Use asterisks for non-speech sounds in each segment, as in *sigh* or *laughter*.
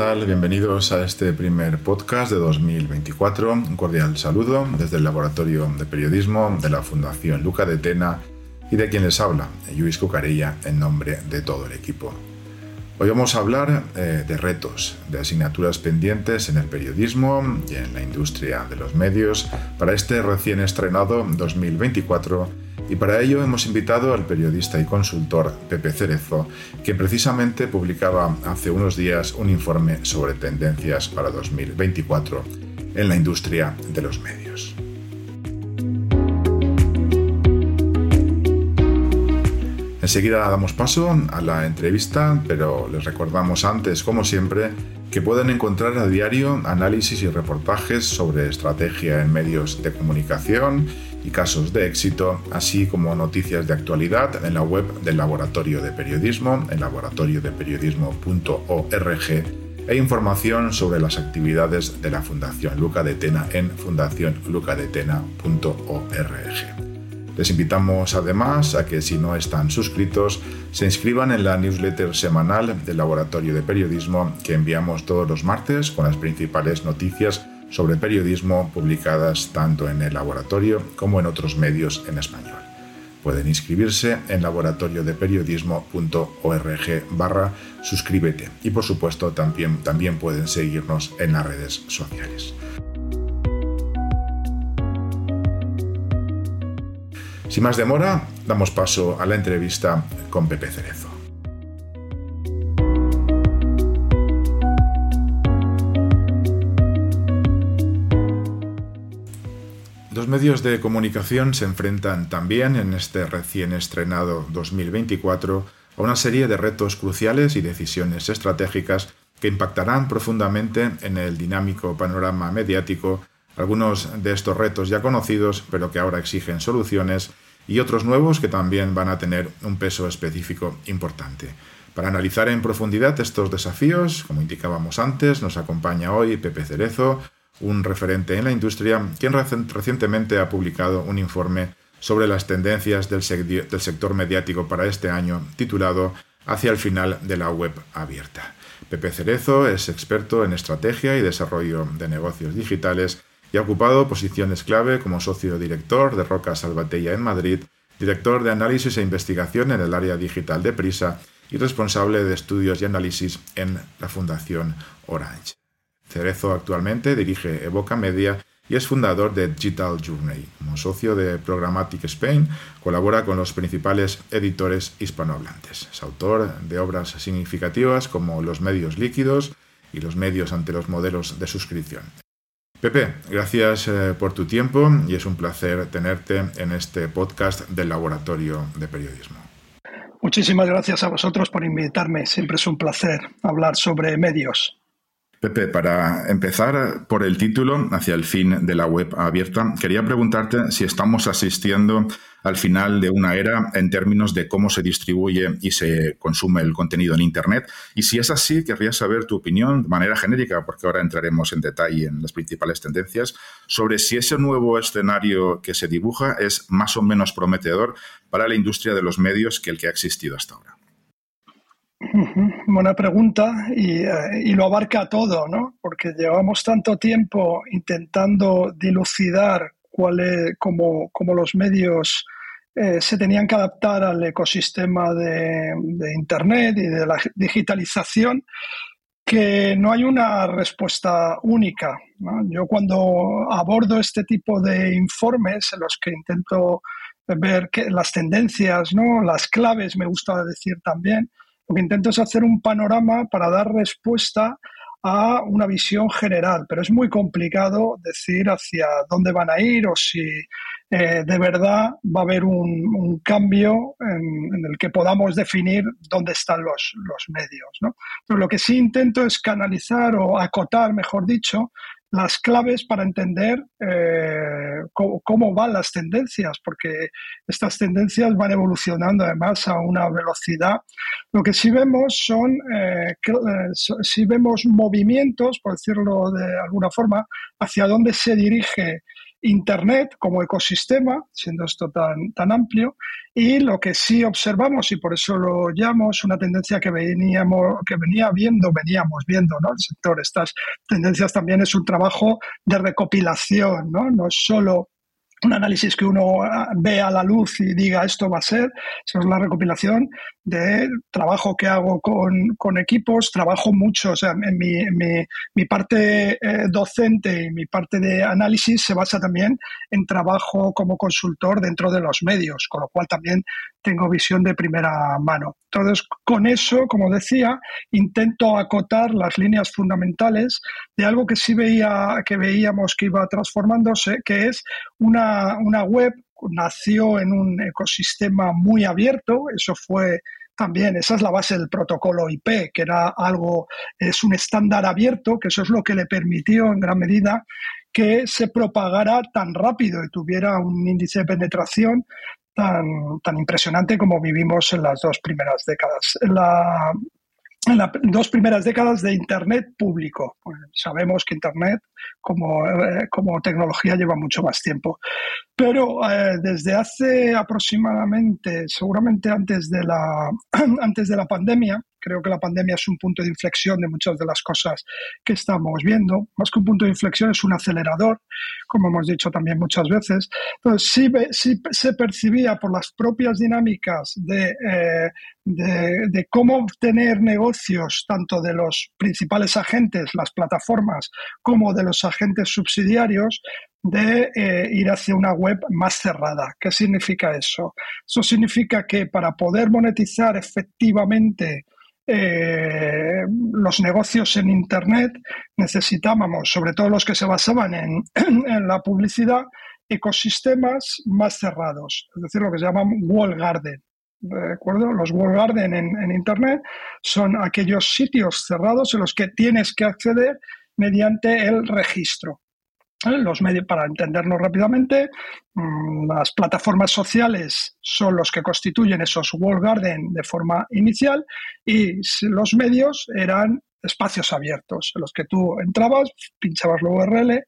Tal? Bienvenidos a este primer podcast de 2024. Un cordial saludo desde el Laboratorio de Periodismo de la Fundación Luca de Tena y de quien les habla, Luis Cucarella, en nombre de todo el equipo. Hoy vamos a hablar eh, de retos, de asignaturas pendientes en el periodismo y en la industria de los medios para este recién estrenado 2024 y para ello hemos invitado al periodista y consultor Pepe Cerezo, que precisamente publicaba hace unos días un informe sobre tendencias para 2024 en la industria de los medios. Enseguida damos paso a la entrevista, pero les recordamos antes, como siempre, que pueden encontrar a diario análisis y reportajes sobre estrategia en medios de comunicación y casos de éxito, así como noticias de actualidad en la web del Laboratorio de Periodismo, en laboratoriodeperiodismo.org, e información sobre las actividades de la Fundación Luca de Tena en fundacionlucadetena.org. Les invitamos además a que si no están suscritos, se inscriban en la newsletter semanal del Laboratorio de Periodismo que enviamos todos los martes con las principales noticias sobre periodismo publicadas tanto en el laboratorio como en otros medios en español. Pueden inscribirse en laboratoriodeperiodismo.org barra suscríbete y por supuesto también, también pueden seguirnos en las redes sociales. Sin más demora, damos paso a la entrevista con Pepe Cerezo. Los medios de comunicación se enfrentan también en este recién estrenado 2024 a una serie de retos cruciales y decisiones estratégicas que impactarán profundamente en el dinámico panorama mediático, algunos de estos retos ya conocidos pero que ahora exigen soluciones y otros nuevos que también van a tener un peso específico importante. Para analizar en profundidad estos desafíos, como indicábamos antes, nos acompaña hoy Pepe Cerezo, un referente en la industria, quien recientemente ha publicado un informe sobre las tendencias del, sector mediático para este año, titulado Hacia el final de la web abierta. Pepe Cerezo es experto en estrategia y desarrollo de negocios digitales y ha ocupado posiciones clave como socio director de Roca Salvatella en Madrid, director de análisis e investigación en el área digital de Prisa y responsable de estudios y análisis en la Fundación Orange. Cerezo actualmente dirige Evoca Media y es fundador de Digital Journey. Como socio de Programmatic Spain, colabora con los principales editores hispanohablantes. Es autor de obras significativas como Los medios líquidos y Los medios ante los modelos de suscripción. Pepe, gracias eh, por tu tiempo y es un placer tenerte en este podcast del Laboratorio de Periodismo. Muchísimas gracias a vosotros por invitarme. Siempre es un placer hablar sobre medios. Pepe, para empezar por el título, hacia el fin de la web abierta, quería preguntarte si estamos asistiendo al final de una era en términos de cómo se distribuye y se consume el contenido en Internet. Y si es así, querría saber tu opinión de manera genérica, porque ahora entraremos en detalle en las principales tendencias, sobre si ese nuevo escenario que se dibuja es más o menos prometedor para la industria de los medios que el que ha existido hasta ahora. Buena pregunta y, eh, y, lo abarca todo, ¿no? Porque llevamos tanto tiempo intentando dilucidar cuál es, cómo, los medios eh, se tenían que adaptar al ecosistema de, de, Internet y de la digitalización que no hay una respuesta única. Yo cuando abordo este tipo de informes en los que intento ver las tendencias, ¿no? las claves, me gusta decir también, lo que intento es hacer un panorama para dar respuesta a una visión general, pero es muy complicado decir hacia dónde van a ir o si eh, de verdad va a haber un, cambio en, el que podamos definir dónde están los, los medios. ¿no? Pero lo que sí intento es canalizar o acotar, mejor dicho, las claves para entender eh, cómo, van las tendencias, porque estas tendencias van evolucionando además a una velocidad. Lo que sí vemos son, eh, si vemos movimientos, por decirlo de alguna forma, hacia dónde se dirige Internet como ecosistema, siendo esto tan, tan amplio, y lo que sí observamos, y por eso lo llamo, es una tendencia que veníamos, que venía viendo, veníamos viendo, ¿no? El sector, estas tendencias también es un trabajo de recopilación, ¿no? No es solo un análisis que uno ah, ve a la luz y diga esto va a ser, eso es la recopilación de trabajo que hago con, equipos, trabajo mucho, o sea, en mi, parte eh, docente y mi parte de análisis se basa también en trabajo como consultor dentro de los medios, con lo cual también tengo visión de primera mano. Entonces, con eso, como decía, intento acotar las líneas fundamentales de algo que sí veía, que veíamos que iba transformándose, que es una, una web nació en un ecosistema muy abierto, eso fue también, esa es la base del protocolo IP, que era algo, es un estándar abierto, que eso es lo que le permitió en gran medida que se propagara tan rápido y tuviera un índice de penetración tan, tan impresionante como vivimos en las dos primeras décadas. La, en las dos primeras décadas de Internet público. Pues sabemos que Internet como, eh, como, tecnología lleva mucho más tiempo. Pero eh, desde hace aproximadamente, seguramente antes de, la, *clears throat* antes de la pandemia, creo que la pandemia es un punto de inflexión de muchas de las cosas que estamos viendo. Más que un punto de inflexión, es un acelerador, como hemos dicho también muchas veces. Entonces, sí, se percibía por las propias dinámicas de, eh, de, cómo obtener negocios, tanto de los principales agentes, las plataformas, como de los agentes subsidiarios, de eh, ir hacia una web más cerrada. ¿Qué significa eso? Eso significa que para poder monetizar efectivamente eh, los negocios en Internet necesitábamos, sobre todo los que se basaban en, *clears throat* la publicidad, ecosistemas más cerrados, es decir, lo que se llaman wall garden. ¿De acuerdo? Los wall garden en, Internet son aquellos sitios cerrados en los que tienes que acceder mediante el registro. Los medios, para entendernos rápidamente, mm, las plataformas sociales son los que constituyen esos wall garden de forma inicial y los medios eran espacios abiertos en los que tú entrabas, pinchabas la URL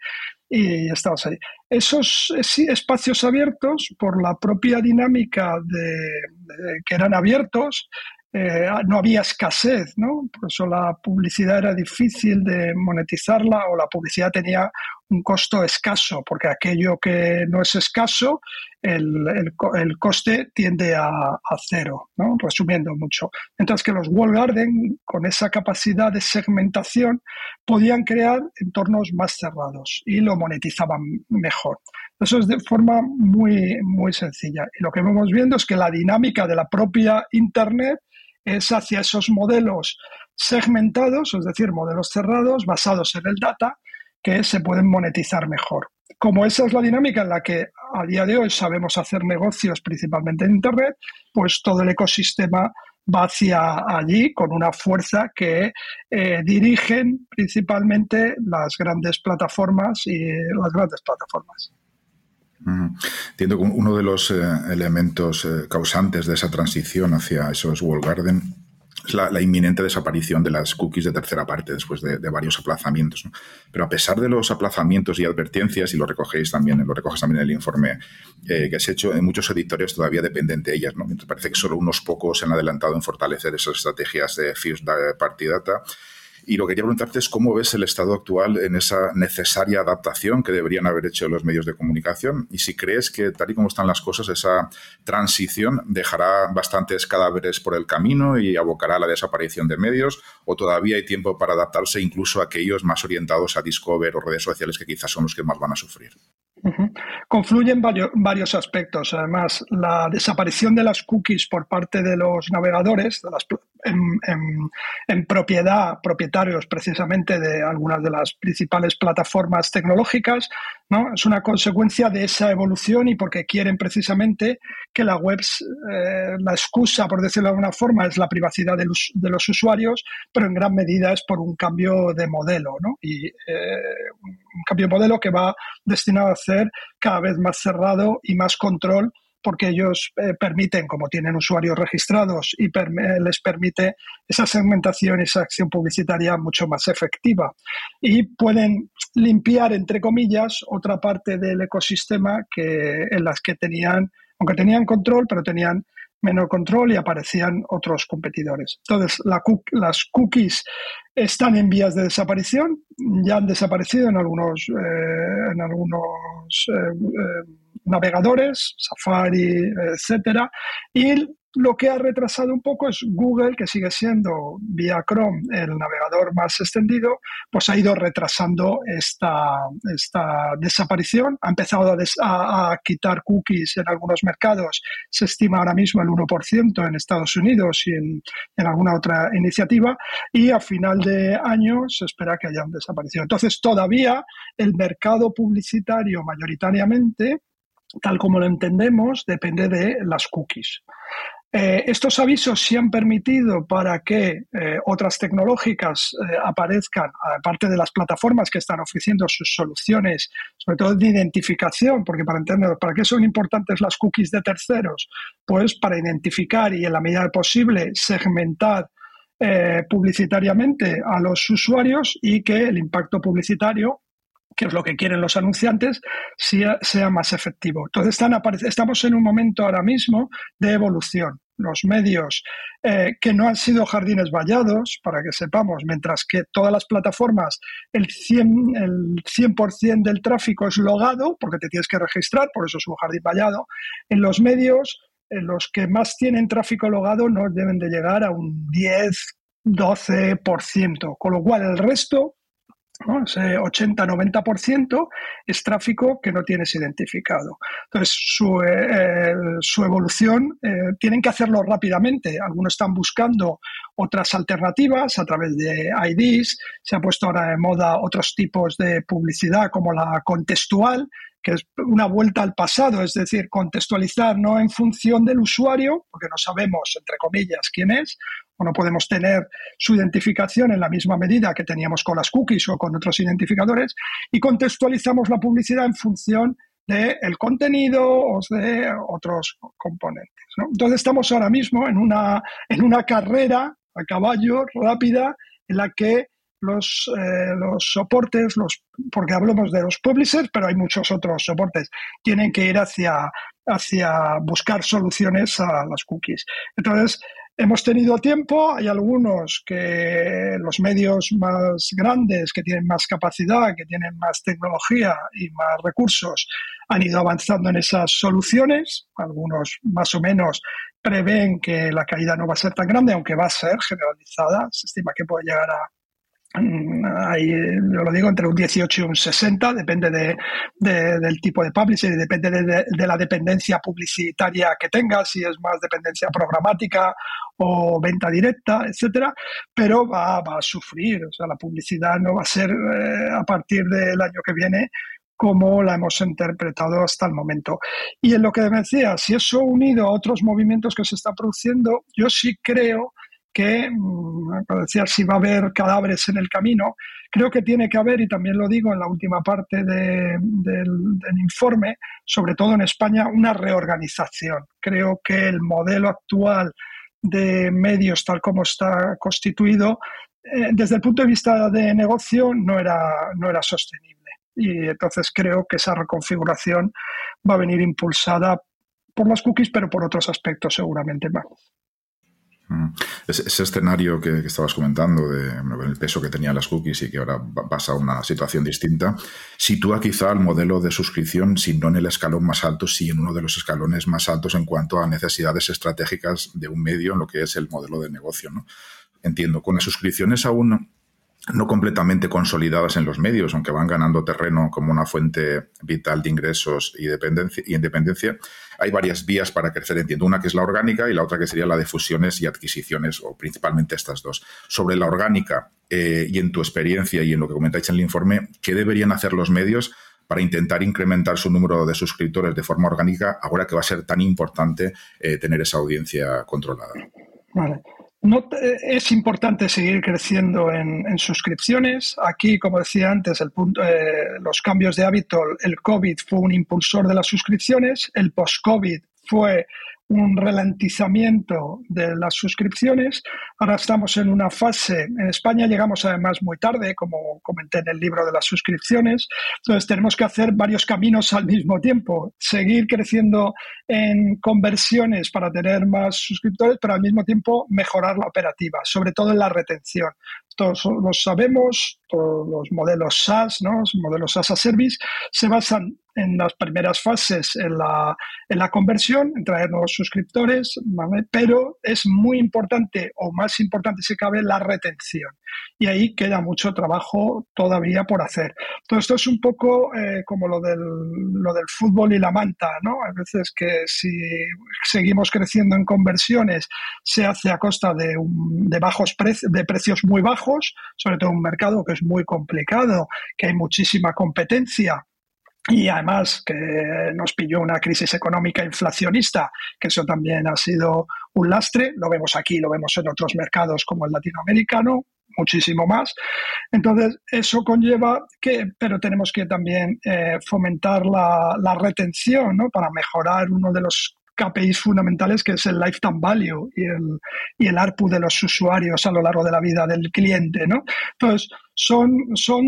y estabas ahí. Esos espacios abiertos, por la propia dinámica de que eran abiertos, eh, no había escasez, ¿no? Por eso la publicidad era difícil de monetizarla o la publicidad tenía un costo escaso, porque aquello que no es escaso, el, el, coste tiende a, a, cero, ¿no? resumiendo mucho. Mientras que los wall garden, con esa capacidad de segmentación, podían crear entornos más cerrados y lo monetizaban mejor. Eso es de forma muy, muy sencilla. Y lo que vamos viendo es que la dinámica de la propia Internet es hacia esos modelos segmentados, es decir, modelos cerrados basados en el data que se pueden monetizar mejor. Como esa es la dinámica en la que a día de hoy sabemos hacer negocios principalmente en Internet, pues todo el ecosistema va hacia allí con una fuerza que eh, dirigen principalmente las grandes plataformas y las grandes plataformas. Entiendo que uno de los eh, elementos eh, causantes de esa transición hacia esos wall garden es la, inminente desaparición de las cookies de tercera parte después de, varios aplazamientos. Pero a pesar de los aplazamientos y advertencias, y lo recogéis también, lo recoges también en el informe eh, que has hecho, en muchos editorios todavía dependen de ellas. ¿no? parece que solo unos pocos se han adelantado en fortalecer esas estrategias de First Party Data y lo que quería preguntarte es cómo ves el estado actual en esa necesaria adaptación que deberían haber hecho los medios de comunicación y si crees que tal y como están las cosas, esa transición dejará bastantes cadáveres por el camino y abocará a la desaparición de medios o todavía hay tiempo para adaptarse incluso a aquellos más orientados a Discover o redes sociales que quizás son los que más van a sufrir. Confluyen varios, varios, aspectos. Además, la desaparición de las cookies por parte de los navegadores, en, propiedad, propietarios precisamente de algunas de las principales plataformas tecnológicas. ¿no? Es una consecuencia de esa evolución y porque quieren precisamente que la web, eh, la excusa, por decirlo de alguna forma, es la privacidad de los, de los usuarios, pero en gran medida es por un cambio de modelo. ¿no? Eh, un cambio de modelo que va destinado a hacer cada vez más cerrado y más control porque ellos eh, permiten, como tienen usuarios registrados, y les permite esa segmentación y esa acción publicitaria mucho más efectiva. Y pueden limpiar, entre comillas, otra parte del ecosistema que, en las que tenían, aunque tenían control, pero tenían menor control y aparecían otros competidores. Entonces, las cookies están en vías de desaparición, ya han desaparecido en algunos, eh, en algunos eh, navegadores, Safari, etcétera, y lo que ha retrasado un poco es Google, que sigue siendo vía Chrome el navegador más extendido, pues ha ido retrasando esta, esta desaparición. Ha empezado a, quitar cookies en algunos mercados. Se estima ahora mismo el 1% en Estados Unidos y en, en, alguna otra iniciativa. Y a final de año se espera que hayan desaparecido. Entonces, todavía el mercado publicitario mayoritariamente tal como lo entendemos, depende de las cookies. Eh, estos avisos sí han permitido para que eh, otras tecnológicas eh, aparezcan, aparte de las plataformas que están ofreciendo sus soluciones, sobre todo de identificación, porque para entender, ¿para qué son importantes las cookies de terceros? Pues para identificar y en la medida posible segmentar publicitariamente a los usuarios y que el impacto publicitario que es lo que quieren los anunciantes, sea, más efectivo. Entonces están estamos en un momento ahora mismo de evolución. Los medios eh, que no han sido jardines vallados, para que sepamos, mientras que todas las plataformas, el 100%, el 100 del tráfico es logado, porque te tienes que registrar, por eso es un jardín vallado, en los medios, en los que más tienen tráfico logado no deben de llegar a un 10, 12%, con lo cual el resto ese 80-90% es tráfico que no tienes identificado. Entonces, su, eh, su evolución eh, tienen que hacerlo rápidamente. Algunos están buscando otras alternativas a través de IDs. Se ha puesto ahora de moda otros tipos de publicidad como la contextual, que es una vuelta al pasado, es decir, contextualizar no en función del usuario, porque no sabemos, entre comillas, quién es, no podemos tener su identificación en la misma medida que teníamos con las cookies o con otros identificadores, y contextualizamos la publicidad en función del contenido o de otros componentes. Entonces estamos ahora mismo en una, en una carrera a caballo rápida en la que los, eh, los soportes, los, porque hablamos de los publishers, pero hay muchos otros soportes, tienen que ir hacia, hacia buscar soluciones a las cookies. Entonces, hemos tenido tiempo, hay algunos que los medios más grandes, que tienen más capacidad, que tienen más tecnología y más recursos, han ido avanzando en esas soluciones, algunos más o menos prevén que la caída no va a ser tan grande, aunque va a ser generalizada, se estima que puede llegar a Mm, ahí, yo lo digo, entre un 18 y un 60, depende de, del tipo de publisher, depende de, la dependencia publicitaria que tenga, si es más dependencia programática o venta directa, etcétera, pero va, a sufrir, o sea, la publicidad no va a ser eh, a partir del año que viene como la hemos interpretado hasta el momento. Y en lo que decía, si eso unido a otros movimientos que se están produciendo, yo sí creo que, mm, decía, si va a haber cadáveres en el camino, creo que tiene que haber, y también lo digo en la última parte del, informe, sobre todo en España, una reorganización. Creo que el modelo actual de medios, tal como está constituido, eh, desde el punto de vista de negocio, no era, no era sostenible. Y entonces creo que esa reconfiguración va a venir impulsada por las cookies, pero por otros aspectos seguramente más. Mm. Ese, escenario que, estabas comentando, de el peso que tenían las cookies y que ahora pasa a una situación distinta, sitúa quizá el modelo de suscripción, si no en el escalón más alto, sí en uno de los escalones más altos en cuanto a necesidades estratégicas de un medio en lo que es el modelo de negocio. ¿no? Entiendo, con las suscripciones aún no completamente consolidadas en los medios, aunque van ganando terreno como una fuente vital de ingresos y, y independencia, hay varias vías para crecer, entiendo. Una que es la orgánica y la otra que sería la de fusiones y adquisiciones, o principalmente estas dos. Sobre la orgánica eh, y en tu experiencia y en lo que comentáis en el informe, ¿qué deberían hacer los medios para intentar incrementar su número de suscriptores de forma orgánica, ahora que va a ser tan importante eh, tener esa audiencia controlada? Vale. No, es importante seguir creciendo en, suscripciones. Aquí, como decía antes, el punto, eh, los cambios de hábito, el COVID fue un impulsor de las suscripciones, el post-COVID fue un ralentizamiento de las suscripciones. Ahora estamos en una fase, en España llegamos además muy tarde, como comenté en el libro de las suscripciones, entonces tenemos que hacer varios caminos al mismo tiempo, seguir creciendo en conversiones para tener más suscriptores, pero al mismo tiempo mejorar la operativa, sobre todo en la retención. Todos lo sabemos, todos los modelos SaaS, ¿no? los modelos SaaS a Service, se basan en las primeras fases en la, en la conversión, en traer nuevos suscriptores, pero es muy importante o más importante si cabe la retención. Y ahí queda mucho trabajo todavía por hacer. Todo esto es un poco eh, como lo del, lo del fútbol y la manta, ¿no? A veces que si seguimos creciendo en conversiones se hace a costa de, de bajos de precios muy bajos, sobre todo un mercado que es muy complicado, que hay muchísima competencia y además que nos pilló una crisis económica inflacionista, que eso también ha sido un lastre, lo vemos aquí, lo vemos en otros mercados como el latinoamericano, muchísimo más. Entonces, eso conlleva que, pero tenemos que también eh, fomentar la, la retención, ¿no? Para mejorar uno de los KPIs fundamentales que es el lifetime value y el, y el ARPU de los usuarios a lo largo de la vida del cliente, ¿no? Entonces, son, son,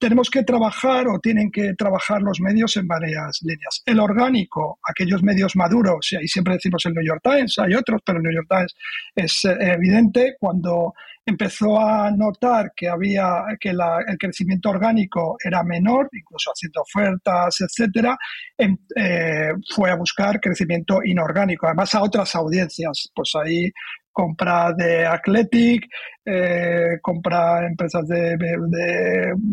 tenemos que trabajar o tienen que trabajar los medios en varias líneas. El orgánico, aquellos medios maduros, y ahí siempre decimos el New York Times, hay otros, pero el New York Times es eh, evidente cuando empezó a notar que había que el crecimiento orgánico era menor, incluso haciendo ofertas, etcétera, em, eh, fue a buscar crecimiento inorgánico, además a otras audiencias. Pues ahí compra de Athletic, eh, compra empresas de,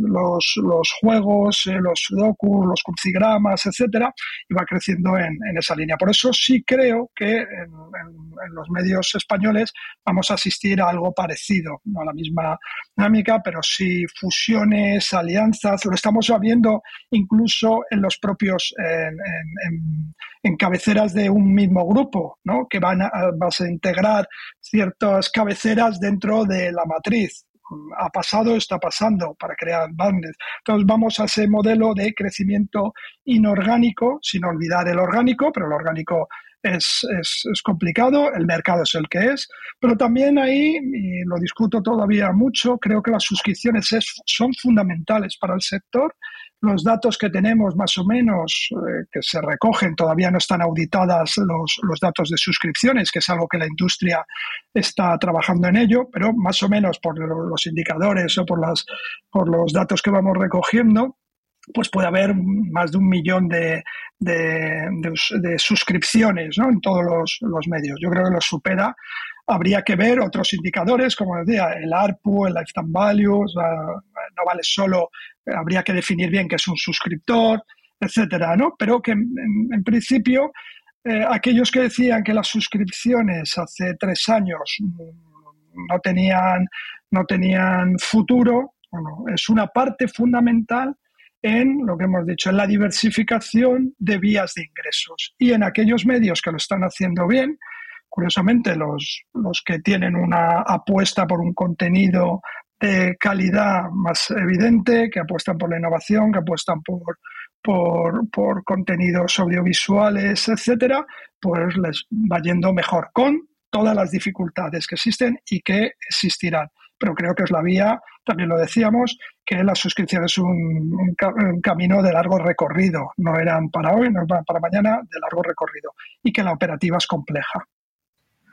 los, juegos, eh, los sudoku, los crucigramas, etcétera, y va creciendo en, esa línea. Por eso sí creo que en, los medios españoles vamos a asistir a algo parecido, no a la misma dinámica, pero sí fusiones, alianzas, lo estamos viendo incluso en los propios, en, cabeceras de un mismo grupo, ¿no? que van a, vas a integrar ciertas cabeceras dentro de la matriz. Ha pasado, está pasando para crear bandes. Entonces vamos a ese modelo de crecimiento inorgánico, sin olvidar el orgánico, pero el orgánico es, es, complicado, el mercado es el que es, pero también ahí, y lo discuto todavía mucho, creo que las suscripciones son fundamentales para el sector. Los datos que tenemos más o menos, eh, que se recogen, todavía no están auditadas los, los, datos de suscripciones, que es algo que la industria está trabajando en ello, pero más o menos por los indicadores o por, las, por los datos que vamos recogiendo, pues puede haber más de un millón de, de, suscripciones ¿no? en todos los, los, medios. Yo creo que lo supera. Habría que ver otros indicadores, como decía, el ARPU, el Lifetime Value, no vale solo habría que definir bien qué es un suscriptor, etcétera, ¿no? Pero que en, principio eh, aquellos que decían que las suscripciones hace tres años no tenían, no tenían futuro, bueno, es una parte fundamental en lo que hemos dicho, en la diversificación de vías de ingresos. Y en aquellos medios que lo están haciendo bien, curiosamente los, los que tienen una apuesta por un contenido de calidad más evidente, que apuestan por la innovación, que apuestan por, por, contenidos audiovisuales, etcétera, pues les va yendo mejor con todas las dificultades que existen y que existirán. Pero creo que es la vía, también lo decíamos, que la suscripción es un, un, camino de largo recorrido. No eran para hoy, no eran para mañana, de largo recorrido. Y que la operativa es compleja.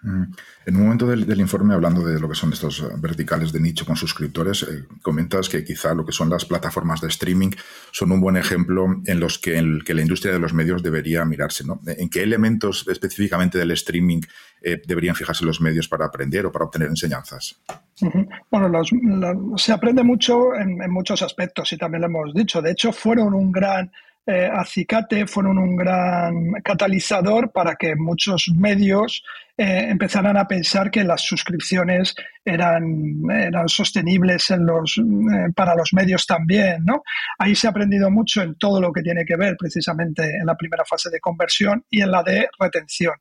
Mm. En un momento del, informe, hablando de lo que son estos verticales de nicho con suscriptores, eh, comentas que quizá lo que son las plataformas de streaming son un buen ejemplo en los que, la industria de los medios debería mirarse. ¿no? ¿En qué elementos específicamente del streaming eh, deberían fijarse los medios para aprender o para obtener enseñanzas? Bueno, se aprende mucho en muchos aspectos y también lo hemos dicho. De hecho, fueron un gran eh, acicate fueron un gran catalizador para que muchos medios eh, empezaran a pensar que las suscripciones eran, eran sostenibles eh, para los medios también. ¿no? Ahí se ha aprendido mucho en todo lo que tiene que ver precisamente en la primera fase de conversión y en la de retención.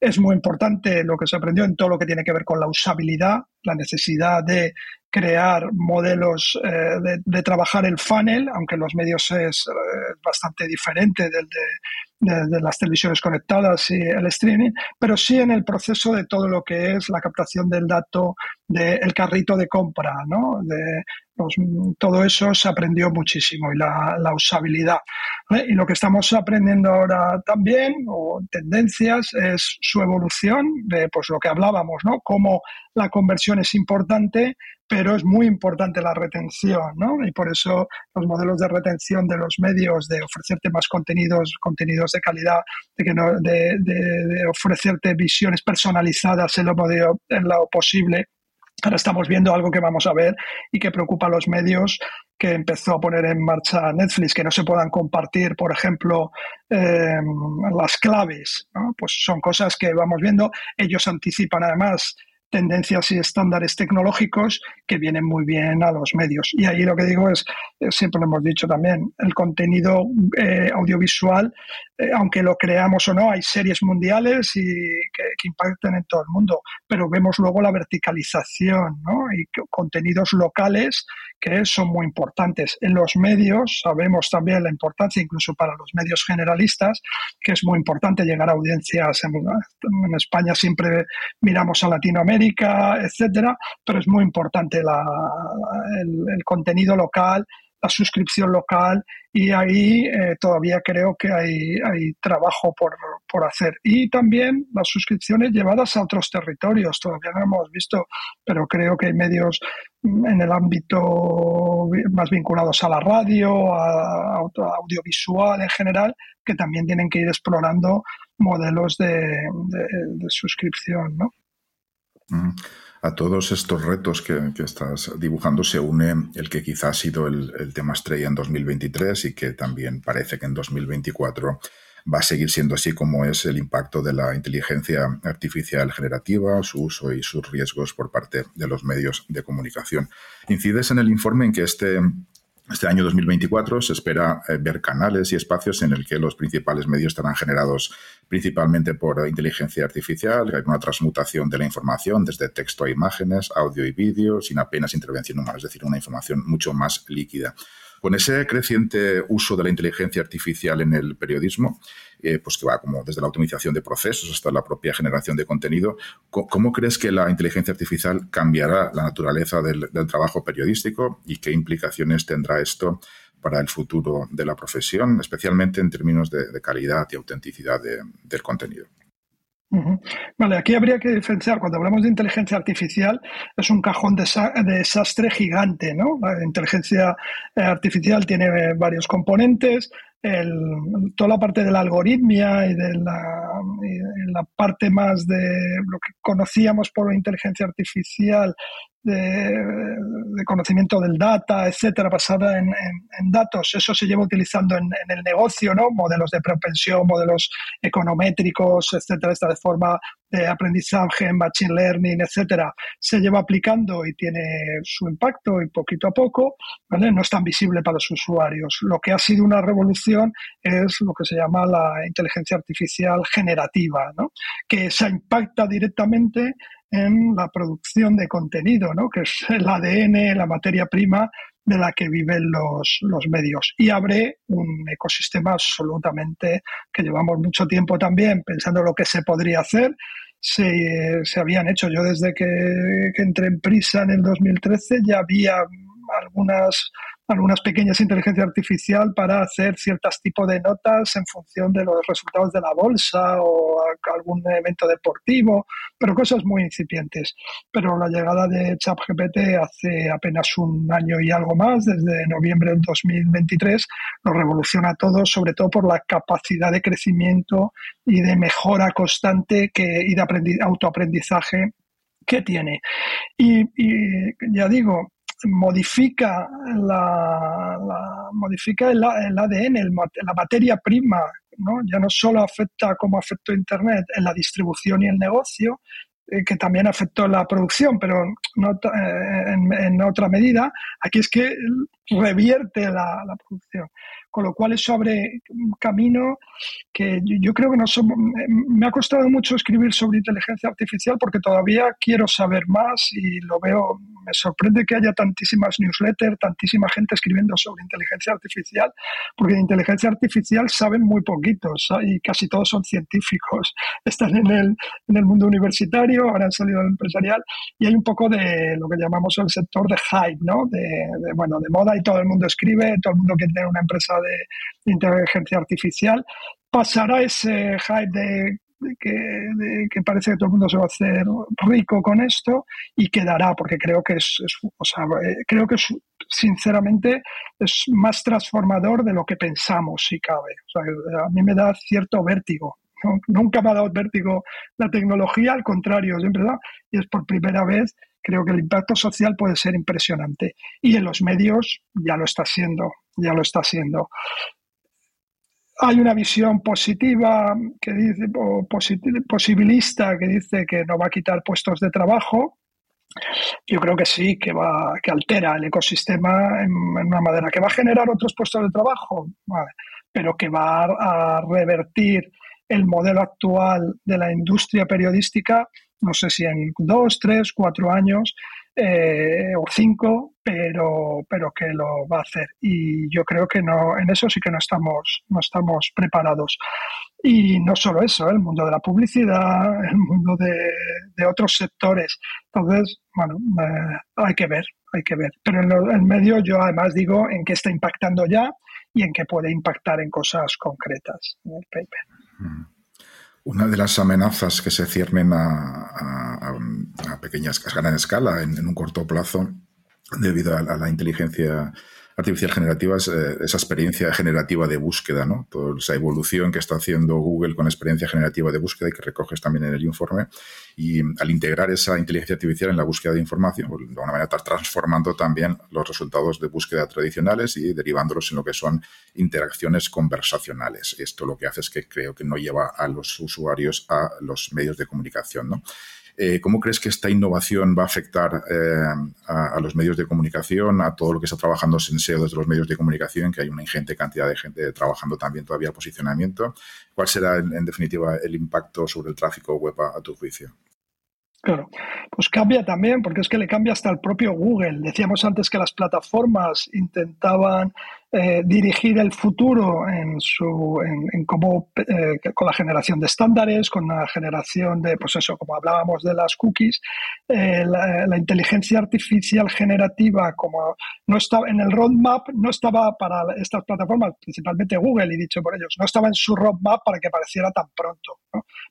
Es muy importante lo que se aprendió en todo lo que tiene que ver con la usabilidad, la necesidad de crear modelos eh, de, trabajar el funnel, aunque los medios es eh, bastante diferente del de, las televisiones conectadas y el streaming, pero sí en el proceso de todo lo que es la captación del dato del carrito de compra, ¿no? De, todo eso se aprendió muchísimo y la, usabilidad. Y lo que estamos aprendiendo ahora también, o tendencias, es su evolución de pues, lo que hablábamos, ¿no? Cómo la conversión es importante pero es muy importante la retención, ¿no? Y por eso los modelos de retención de los medios, de ofrecerte más contenidos, contenidos de calidad, de, que no, de, de, ofrecerte visiones personalizadas en lo, posible. Ahora estamos viendo algo que vamos a ver y que preocupa a los medios, que empezó a poner en marcha Netflix, que no se puedan compartir, por ejemplo, eh, las claves. ¿no? Pues son cosas que vamos viendo. Ellos anticipan además tendencias y estándares tecnológicos que vienen muy bien a los medios. Y ahí lo que digo es, eh, siempre lo hemos dicho también, el contenido eh, audiovisual, eh, aunque lo creamos o no, hay series mundiales y que, que, impactan en todo el mundo, pero vemos luego la verticalización y contenidos locales que son muy importantes. En los medios sabemos también la importancia, incluso para los medios generalistas, que es muy importante llegar a audiencias. En, en España siempre miramos a Latinoamérica, etcétera, pero es muy importante el, contenido local, la suscripción local y ahí eh, todavía creo que hay, hay trabajo por, por, hacer. Y también las suscripciones llevadas a otros territorios, todavía no hemos visto, pero creo que hay medios en el ámbito más vinculados a la radio, a, audiovisual en general, que también tienen que ir explorando modelos de, suscripción. ¿no? Mm. A todos estos retos que, estás dibujando se une el que quizás ha sido el, el tema estrella en 2023 y que también parece que en 2024 va a seguir siendo así como es el impacto de la inteligencia artificial generativa, su uso y sus riesgos por parte de los medios de comunicación. Incides en el informe en que este este año 2024 se espera eh, ver canales y espacios en el que los principales medios estarán generados principalmente por inteligencia artificial, hay una transmutación de la información desde texto a imágenes, audio y vídeo, sin apenas intervención humana, es decir, una información mucho más líquida. Con ese creciente uso de la inteligencia artificial en el periodismo, eh, pues que va como desde la optimización de procesos hasta la propia generación de contenido, ¿cómo crees que la inteligencia artificial cambiará la naturaleza del, trabajo periodístico y qué implicaciones tendrá esto para el futuro de la profesión, especialmente en términos de, calidad y autenticidad del contenido? Vale, aquí habría que diferenciar, cuando hablamos de inteligencia artificial, es un cajón de, desastre gigante, ¿no? La inteligencia eh, artificial tiene varios componentes, toda la parte de la algoritmia y de la, la, parte más de lo que conocíamos por inteligencia artificial de, conocimiento del data, etcétera, basada en, datos. Eso se lleva utilizando en, el negocio, ¿no? Modelos de propensión, modelos econométricos, etcétera, esta de forma de aprendizaje, machine learning, etcétera, se lleva aplicando y tiene su impacto y poquito a poco, ¿vale? No es tan visible para los usuarios. Lo que ha sido una revolución es lo que se llama la inteligencia artificial generativa, ¿no? Que se impacta directamente en la producción de contenido, ¿no? que es el ADN, la materia prima de la que viven los, los, medios. Y abre un ecosistema absolutamente que llevamos mucho tiempo también pensando lo que se podría hacer. Se, se habían hecho, yo desde que, que entré en Prisa en el 2013 ya había algunas algunas pequeñas inteligencias artificial para hacer ciertos tipos de notas en función de los resultados de la bolsa o algún evento deportivo, pero cosas muy incipientes. Pero la llegada de ChatGPT hace apenas un año y algo más, desde noviembre del 2023, lo revoluciona todo, sobre todo por la capacidad de crecimiento y de mejora constante que, y de autoaprendizaje que tiene. y, ya digo, modifica, la, modifica el, ADN, la materia prima, ¿no? ya no solo afecta como afectó Internet en la distribución y el negocio, eh, que también afectó la producción, pero no, eh, en, otra medida, aquí es que revierte la, la producción con lo cual eso abre camino que yo, creo que no somos, me ha costado mucho escribir sobre inteligencia artificial porque todavía quiero saber más y lo veo, me sorprende que haya tantísimas newsletters, tantísima gente escribiendo sobre inteligencia artificial, porque de inteligencia artificial saben muy poquitos y casi todos son científicos, *laughs* están en el, en el mundo universitario, ahora han salido del empresarial y hay un poco de lo que llamamos el sector de hype, ¿no? De, de, bueno, de moda y todo el mundo escribe, todo el mundo quiere tener una empresa de inteligencia artificial, pasará ese hype de que, parece que todo el mundo se va a hacer rico con esto y quedará, porque creo que es, o sea, eh, creo que sinceramente es más transformador de lo que pensamos, si cabe. O sea, a mí me da cierto vértigo. Nunca me ha dado vértigo la tecnología, al contrario, siempre da, y es por primera vez creo que el impacto social puede ser impresionante. Y en los medios ya lo está siendo, ya lo está siendo. Hay una visión positiva que dice, posibilista que dice que no va a quitar puestos de trabajo. Yo creo que sí, que va, que altera el ecosistema en, una manera que va a generar otros puestos de trabajo, pero que va a revertir el modelo actual de la industria periodística no sé si en dos, tres, cuatro años eh, o cinco, pero, pero que lo va a hacer. Y yo creo que no, en eso sí que no estamos, no estamos preparados. Y no solo eso, el mundo de la publicidad, el mundo de, otros sectores. Entonces, bueno, eh, hay que ver, hay que ver. Pero en el medio yo además digo en qué está impactando ya y en qué puede impactar en cosas concretas en el paper. Una de las amenazas que se ciernen a, pequeñas, a gran escala en, un corto plazo debido a, la inteligencia artificial generativa es eh, esa experiencia generativa de búsqueda, ¿no? Toda esa evolución que está haciendo Google con experiencia generativa de búsqueda y que recoges también en el informe. Y al integrar esa inteligencia artificial en la búsqueda de información, pues, de alguna manera estás transformando también los resultados de búsqueda tradicionales y derivándolos en lo que son interacciones conversacionales. Esto lo que hace es que creo que no lleva a los usuarios a los medios de comunicación, ¿no? Eh, ¿Cómo crees que esta innovación va a afectar eh, a, los medios de comunicación, a todo lo que está trabajando SEO desde los medios de comunicación, que hay una ingente cantidad de gente trabajando también todavía posicionamiento? ¿Cuál será, en, definitiva, el impacto sobre el tráfico web a tu juicio? Claro, pues cambia también, porque es que le cambia hasta el propio Google. Decíamos antes que las plataformas intentaban eh, dirigir el futuro en, su, en, cómo, eh, con la generación de estándares, con la generación de, pues eso, como hablábamos de las cookies, eh, la, inteligencia artificial generativa, como no estaba en el roadmap, no estaba para estas plataformas, principalmente Google, y dicho por ellos, no estaba en su roadmap para que apareciera tan pronto,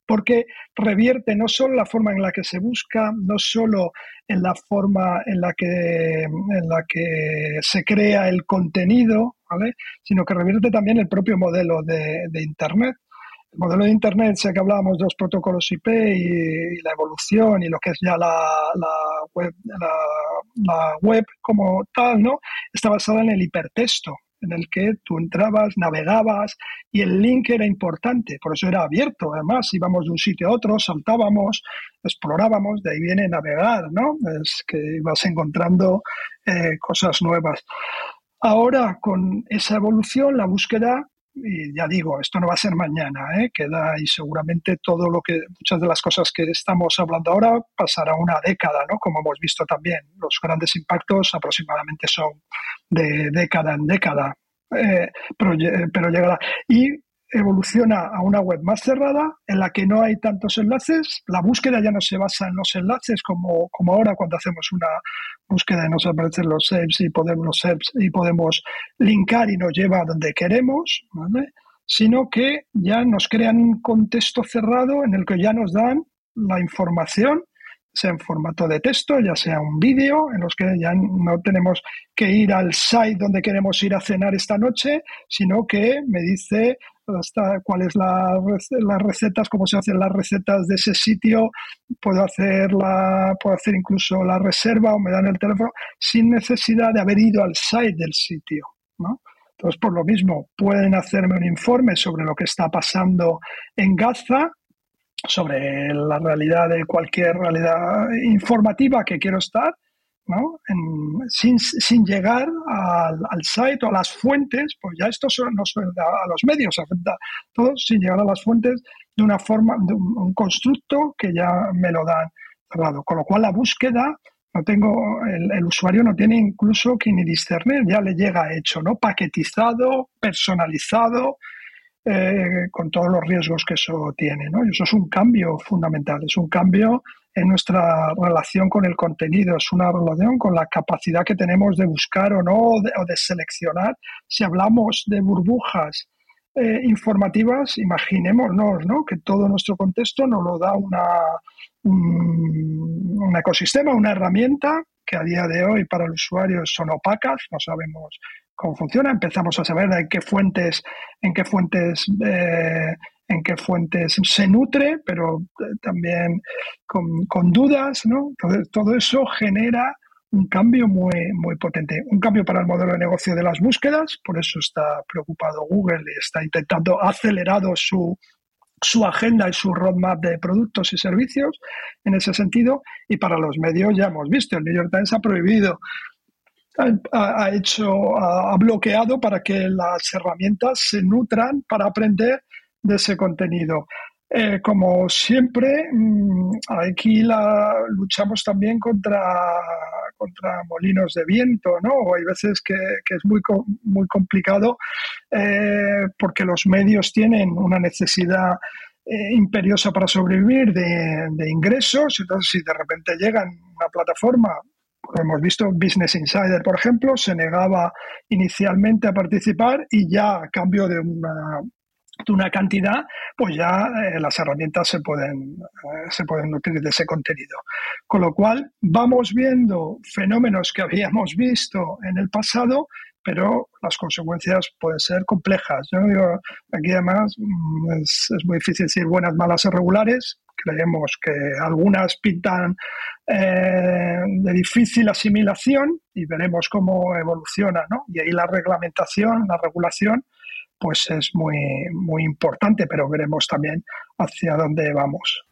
porque revierte no solo la forma en la que se busca, no solo en la forma en la que, en la que se crea el contenido, ¿vale? sino que revierte también el propio modelo de, Internet. El modelo de Internet, sé que hablábamos de los protocolos IP y, la evolución y lo que es ya la, web, la, web como tal, ¿no? Está basada en el hipertexto en el que tú entrabas, navegabas y el link era importante, por eso era abierto. Además, íbamos de un sitio a otro, saltábamos, explorábamos, de ahí viene navegar, ¿no? Es que ibas encontrando eh, cosas nuevas. Ahora, con esa evolución, la búsqueda y ya digo, esto no va a ser mañana, ¿eh? queda y seguramente todo lo que, muchas de las cosas que estamos hablando ahora pasará una década, ¿no? Como hemos visto también, los grandes impactos aproximadamente son de década en década, eh, pero, pero llegará. Y evoluciona a una web más cerrada en la que no hay tantos enlaces. La búsqueda ya no se basa en los enlaces como, como ahora cuando hacemos una búsqueda y nos aparecen los SERPs y podemos, los y podemos linkar y nos lleva a donde queremos, sino que ya nos crean un contexto cerrado en el que ya nos dan la información sea en formato de texto, ya sea un vídeo, en los que ya no tenemos que ir al site donde queremos ir a cenar esta noche, sino que me dice hasta cuáles la, las recetas, cómo se hacen las recetas de ese sitio, puedo hacer la, puedo hacer incluso la reserva o me dan el teléfono sin necesidad de haber ido al site del sitio, ¿no? Entonces, por lo mismo, pueden hacerme un informe sobre lo que está pasando en Gaza sobre la realidad de cualquier realidad informativa que quiero estar, ¿no? sin, sin, llegar al, al, site o a las fuentes, pues ya esto no suena a los medios, afecta todo sin llegar a las fuentes de una forma, de un, constructo que ya me lo dan cerrado. Con lo cual la búsqueda, no tengo, el, el, usuario no tiene incluso que ni discernir, ya le llega hecho, ¿no? Paquetizado, personalizado, eh, con todos los riesgos que eso tiene. ¿no? Y eso es un cambio fundamental, es un cambio en nuestra relación con el contenido, es una relación con la capacidad que tenemos de buscar o no, o de, seleccionar. Si hablamos de burbujas eh, informativas, imaginémonos ¿no? que todo nuestro contexto nos lo da una, un, ecosistema, una herramienta que a día de hoy para el usuario son opacas, no sabemos cómo funciona, empezamos a saber en qué fuentes, en qué fuentes, eh, en qué fuentes se nutre, pero eh, también con, dudas, ¿no? Entonces, todo eso genera un cambio muy, muy potente. Un cambio para el modelo de negocio de las búsquedas, por eso está preocupado Google y está intentando acelerado su, su agenda y su roadmap de productos y servicios en ese sentido. Y para los medios ya hemos visto, el New York Times ha prohibido ha, hecho, ha bloqueado para que las herramientas se nutran para aprender de ese contenido. Eh, como siempre, mm, aquí la, luchamos también contra, contra molinos de viento, ¿no? Hay veces que, es muy, muy complicado eh, porque los medios tienen una necesidad eh, imperiosa para sobrevivir de, de, ingresos. Entonces, si de repente llegan una plataforma hemos visto, Business Insider, por ejemplo, se negaba inicialmente a participar y ya a cambio de una, de una cantidad, pues ya eh, las herramientas se pueden, eh, se pueden nutrir de ese contenido. Con lo cual, vamos viendo fenómenos que habíamos visto en el pasado, pero las consecuencias pueden ser complejas. Yo digo, aquí además mm, es, es, muy difícil decir buenas, malas o regulares. Creemos que algunas pintan eh, de difícil asimilación y veremos cómo evoluciona. ¿no? Y ahí la reglamentación, la regulación, pues es muy, muy importante, pero veremos también hacia dónde vamos.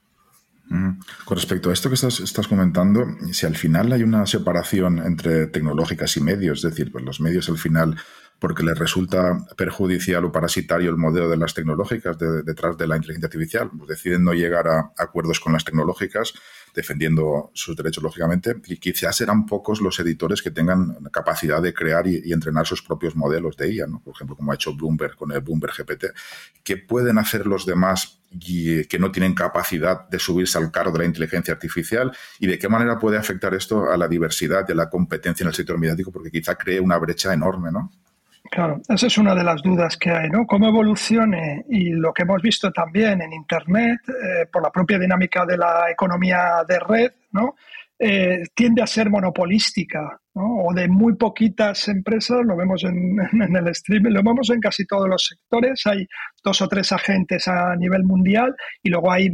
Mm. Con respecto a esto que estás, estás, comentando, si al final hay una separación entre tecnológicas y medios, es decir, pues los medios al final porque les resulta perjudicial o parasitario el modelo de las tecnológicas detrás de la inteligencia artificial. Pues deciden no llegar a acuerdos con las tecnológicas, defendiendo sus derechos, lógicamente, y quizás serán pocos los editores que tengan capacidad de crear y, entrenar sus propios modelos de IA, ¿no? por ejemplo, como ha hecho Bloomberg con el Bloomberg GPT. ¿Qué pueden hacer los demás y, que no tienen capacidad de subirse al carro de la inteligencia artificial? ¿Y de qué manera puede afectar esto a la diversidad y a la competencia en el sector mediático? Porque quizá cree una brecha enorme, ¿no? Claro, esa es una de las dudas que hay, ¿no? Cómo evolucione y lo que hemos visto también en Internet, eh, por la propia dinámica de la economía de red, ¿no? Eh, tiende a ser monopolística o de muy poquitas empresas, lo vemos *laughs* en, el streaming, lo vemos en casi todos los sectores, hay dos o tres agentes a nivel mundial y luego hay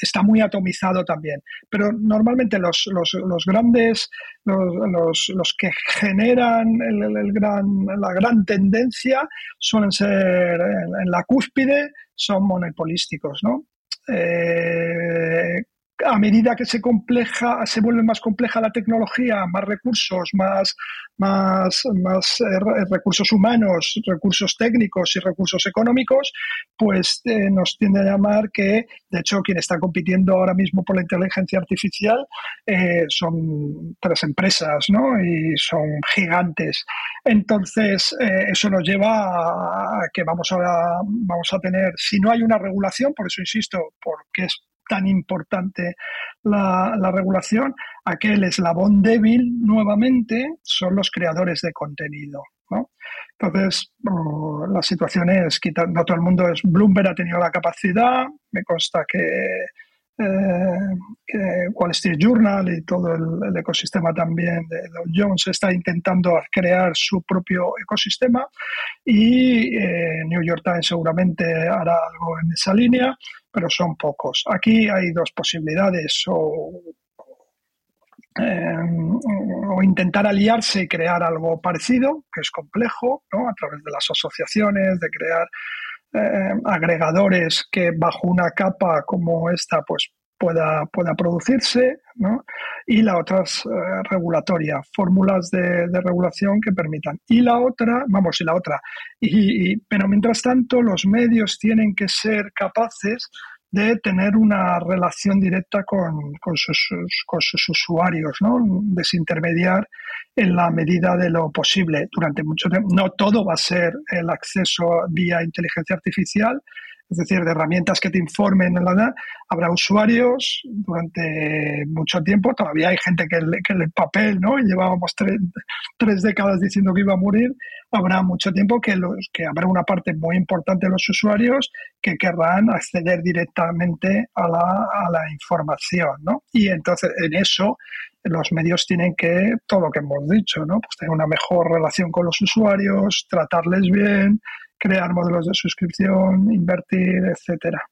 está muy atomizado también. Pero normalmente los, los, grandes, los, los, que generan el, gran, la gran tendencia suelen ser en, la cúspide, son monopolísticos, ¿no? Eh, a medida que se compleja, se vuelve más compleja la tecnología, más recursos, más, más, más eh, recursos humanos, recursos técnicos y recursos económicos, pues eh, nos tiende a llamar que, de hecho, quien está compitiendo ahora mismo por la inteligencia artificial eh, son tres empresas, ¿no? Y son gigantes. Entonces, eso nos lleva a que vamos a, vamos a tener, si no hay una regulación, por eso insisto, porque es tan importante la, regulación, aquel eslabón débil nuevamente son los creadores de contenido. Entonces, oh, la situación es, no todo el mundo es, Bloomberg ha tenido la capacidad, me consta que eh, Wall Street Journal y todo el, ecosistema también de Dow Jones está intentando crear su propio ecosistema y eh, New York Times seguramente hará algo en esa línea, pero son pocos. Aquí hay dos posibilidades o, o intentar aliarse y crear algo parecido, que es complejo, ¿no? a través de las asociaciones, de crear eh, agregadores que bajo una capa como esta pues pueda, pueda producirse, ¿no? y la otra es eh, regulatoria, fórmulas de, regulación que permitan. Y la otra, vamos, y la otra, y, pero mientras tanto los medios tienen que ser capaces de tener una relación directa con, con, sus, con sus usuarios, ¿no? desintermediar en la medida de lo posible durante mucho tiempo. No todo va a ser el acceso vía inteligencia artificial, es decir, de herramientas que te informen en la. Habrá usuarios durante mucho tiempo, todavía hay gente que, que el papel, ¿no? Y llevábamos tres, tres, décadas diciendo que iba a morir. Habrá mucho tiempo que, los, que habrá una parte muy importante de los usuarios que querrán acceder directamente a la, a la información, ¿no? Y entonces en eso los medios tienen que, todo lo que hemos dicho, ¿no? Pues tener una mejor relación con los usuarios, tratarles bien, crear modelos de suscripción, invertir, etcétera.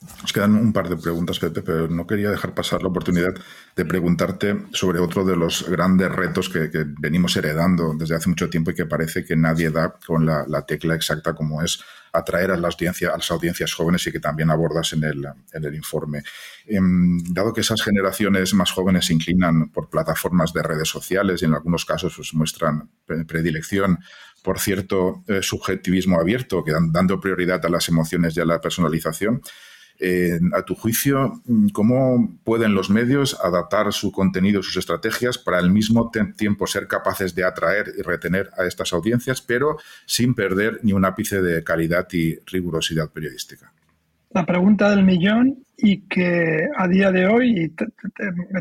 Nos quedan un par de preguntas, Pepe, pero no quería dejar pasar la oportunidad de preguntarte sobre otro de los grandes retos que, venimos heredando desde hace mucho tiempo y que parece que nadie da con la, tecla exacta como es atraer a, la audiencia, a las audiencias jóvenes y que también abordas en el, informe. Em, dado que esas generaciones más jóvenes se inclinan por plataformas de redes sociales y en algunos casos pues, muestran predilección por cierto eh, subjetivismo abierto, dando prioridad a las emociones y a la personalización, a tu juicio, ¿cómo pueden los medios adaptar su contenido, sus estrategias para al mismo tiempo ser capaces de atraer y retener a estas audiencias, pero sin perder ni un ápice de calidad y rigurosidad periodística? La pregunta del millón y que a día de hoy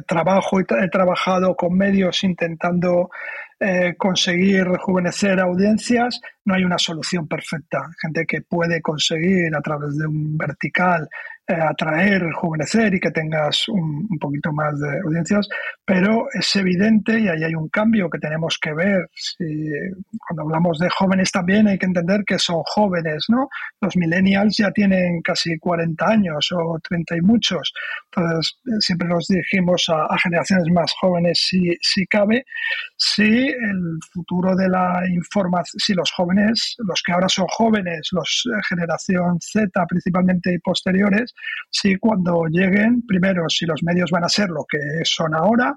trabajo y he trabajado con medios intentando eh, conseguir rejuvenecer audiencias, no hay una solución perfecta. Gente que puede conseguir a través de un vertical atraer, rejuvenecer y que tengas un, poquito más de audiencias, pero es evidente y ahí hay un cambio que tenemos que ver. cuando hablamos de jóvenes también hay que entender que son jóvenes, ¿no? Los millennials ya tienen casi 40 años o 30 y muchos. Entonces, siempre nos dirigimos a, generaciones más jóvenes si, si cabe. Si el futuro de la información, si los jóvenes, los que ahora son jóvenes, los eh, generación Z principalmente y posteriores, si cuando lleguen, primero, si los medios van a ser lo que son ahora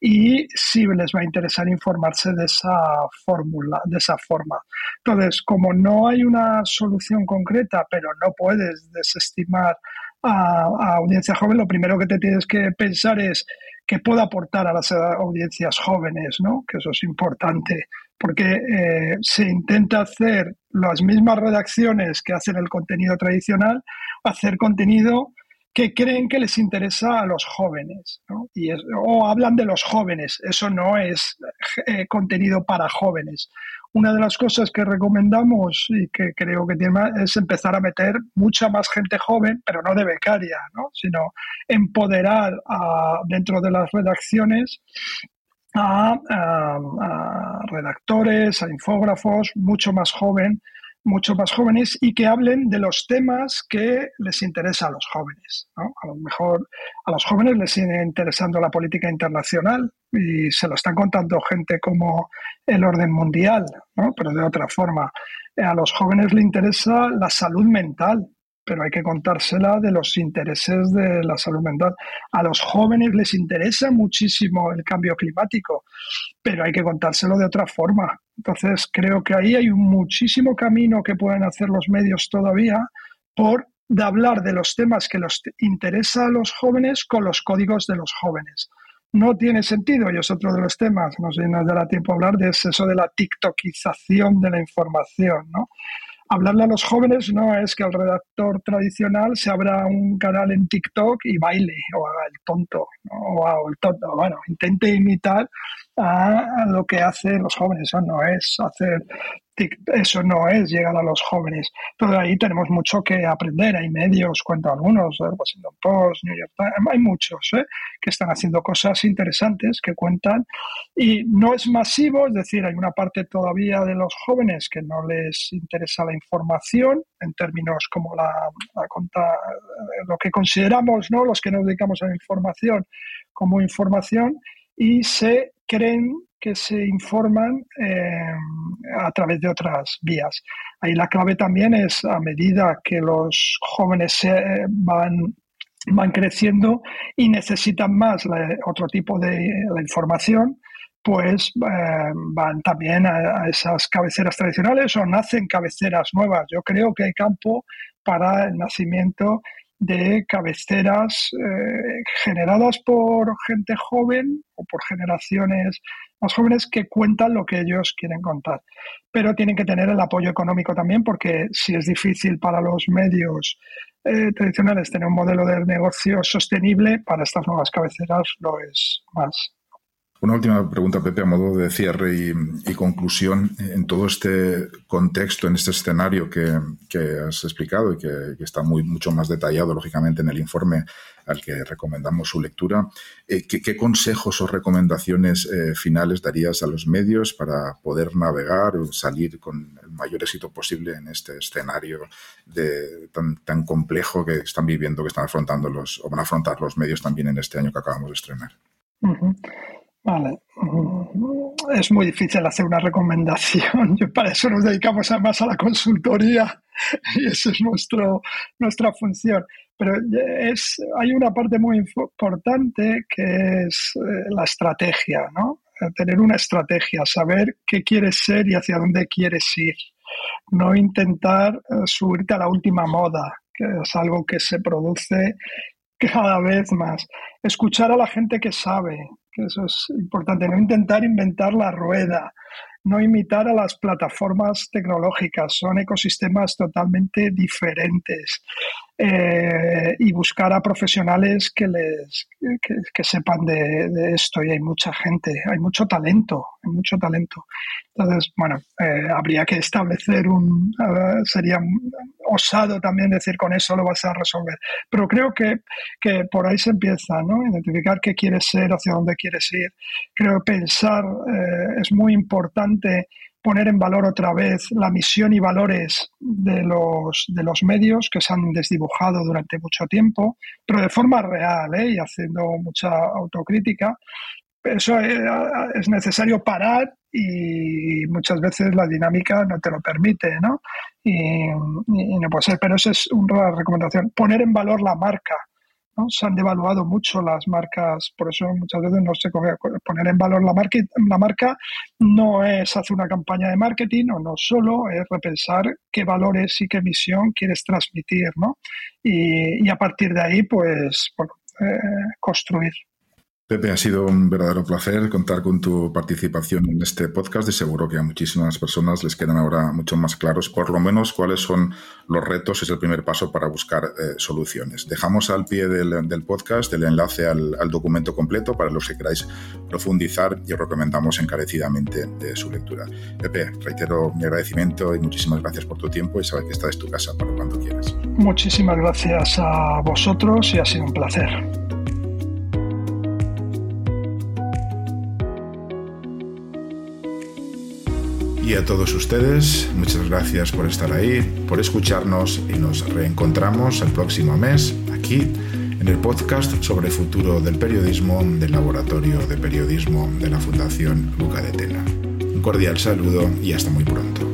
y si les va a interesar informarse de esa fórmula, de esa forma. Entonces, como no hay una solución concreta, pero no puedes desestimar a, audiencia joven, lo primero que te tienes que pensar es qué puedo aportar a las audiencias jóvenes, ¿no? Que eso es importante, porque eh, se intenta hacer las mismas redacciones que hacen el contenido tradicional, hacer contenido que creen que les interesa a los jóvenes, y o hablan de los jóvenes, eso no es eh, contenido para jóvenes. Una de las cosas que recomendamos y que creo que tiene más, es empezar a meter mucha más gente joven, pero no de becaria, ¿no? sino empoderar dentro de las redacciones a, redactores, a infógrafos, mucho más joven, mucho más jóvenes y que hablen de los temas que les interesa a los jóvenes. A lo mejor a los jóvenes les sigue interesando la política internacional y se lo están contando gente como el orden mundial, pero de otra forma. A los jóvenes les interesa la salud mental, pero hay que contársela de los intereses de la salud mental. A los jóvenes les interesa muchísimo el cambio climático, pero hay que contárselo de otra forma. Entonces, creo que ahí hay muchísimo camino que pueden hacer los medios todavía por hablar de los temas que les interesa a los jóvenes con los códigos de los jóvenes. No tiene sentido, y es otro de los temas, no sé si nos dará tiempo a hablar de eso de la tiktokización de la información, ¿no? Hablarle a los jóvenes no es que el redactor tradicional se abra un canal en TikTok y baile o haga el tonto o el tonto. Bueno, intente imitar a, lo que hacen los jóvenes. Eso no es hacer eso no es llegar a los jóvenes. Todo ahí tenemos mucho que aprender. Hay medios, cuento algunos, Washington Post, New York Times, hay muchos ¿eh? que están haciendo cosas interesantes que cuentan. Y no es masivo, es decir, hay una parte todavía de los jóvenes que no les interesa la información en términos como la, lo que consideramos, ¿no? los que nos dedicamos a la información como información y se creen que se informan eh, a través de otras vías. Ahí la clave también es a medida que los jóvenes eh, van, van creciendo y necesitan más otro tipo de información, pues eh, van también a, esas cabeceras tradicionales o nacen cabeceras nuevas. Yo creo que hay campo para el nacimiento de cabeceras generadas por gente joven o por generaciones más jóvenes que cuentan lo que ellos quieren contar. Pero tienen que tener el apoyo económico también porque si es difícil para los medios eh, tradicionales tener un modelo de negocio sostenible, para estas nuevas cabeceras lo es más. Una última pregunta, Pepe, a modo de cierre y, conclusión. En todo este contexto, en este escenario que, has explicado y que, está muy, mucho más detallado, lógicamente, en el informe al que recomendamos su lectura, eh, ¿qué, consejos o recomendaciones eh, finales darías a los medios para poder navegar o salir con el mayor éxito posible en este escenario tan, complejo que están viviendo, que están afrontando los, o van a afrontar los medios también en este año que acabamos de estrenar? Vale. Mm, es muy difícil hacer una recomendación. *laughs* para eso nos dedicamos además a la consultoría *laughs* y esa es nuestro, nuestra función. Pero es, hay una parte muy importante que es eh, la estrategia, ¿no? Tener una estrategia, saber qué quieres ser y hacia dónde quieres ir. No intentar eh, subirte a la última moda, que es algo que se produce cada vez más. Escuchar a la gente que sabe, que eso es importante, no intentar inventar la rueda, no imitar a las plataformas tecnológicas, son ecosistemas totalmente diferentes. Eh, y buscar a profesionales que les que, sepan de, esto. Y hay mucha gente hay mucho talento hay mucho talento. Entonces bueno eh, habría que establecer un sería osado también decir con eso lo vas a resolver pero creo que, que por ahí se empieza no identificar qué quieres ser hacia dónde quieres ir. Creo pensar eh, es muy importante poner en valor otra vez la misión y valores de los, de los medios que se han desdibujado durante mucho tiempo, pero de forma real ¿eh? y haciendo mucha autocrítica. Eso eh, es necesario parar y muchas veces la dinámica no te lo permite, ¿no? Y, y no puede ser, pero esa es una recomendación. Poner en valor la marca, se han devaluado mucho las marcas, por eso muchas veces no se poner en valor la marca, no es hacer una campaña de marketing o no solo, es repensar qué valores y qué misión quieres transmitir, ¿no? Y, a partir de ahí, pues, eh, construir. Pepe, ha sido un verdadero placer contar con tu participación en este podcast y seguro que a muchísimas personas les quedan ahora mucho más claros, por lo menos, cuáles son los retos. Es el primer paso para buscar eh, soluciones. Dejamos al pie del, podcast el enlace al, documento completo para los que queráis profundizar y os recomendamos encarecidamente su lectura. Pepe, reitero mi agradecimiento y muchísimas gracias por tu tiempo y saber que esta es tu casa para cuando quieras. Muchísimas gracias a vosotros y ha sido un placer. Y a todos ustedes, muchas gracias por estar ahí, por escucharnos y nos reencontramos el próximo mes aquí en el podcast sobre el futuro del periodismo del Laboratorio de Periodismo de la Fundación Luca de Tena. Un cordial saludo y hasta muy pronto.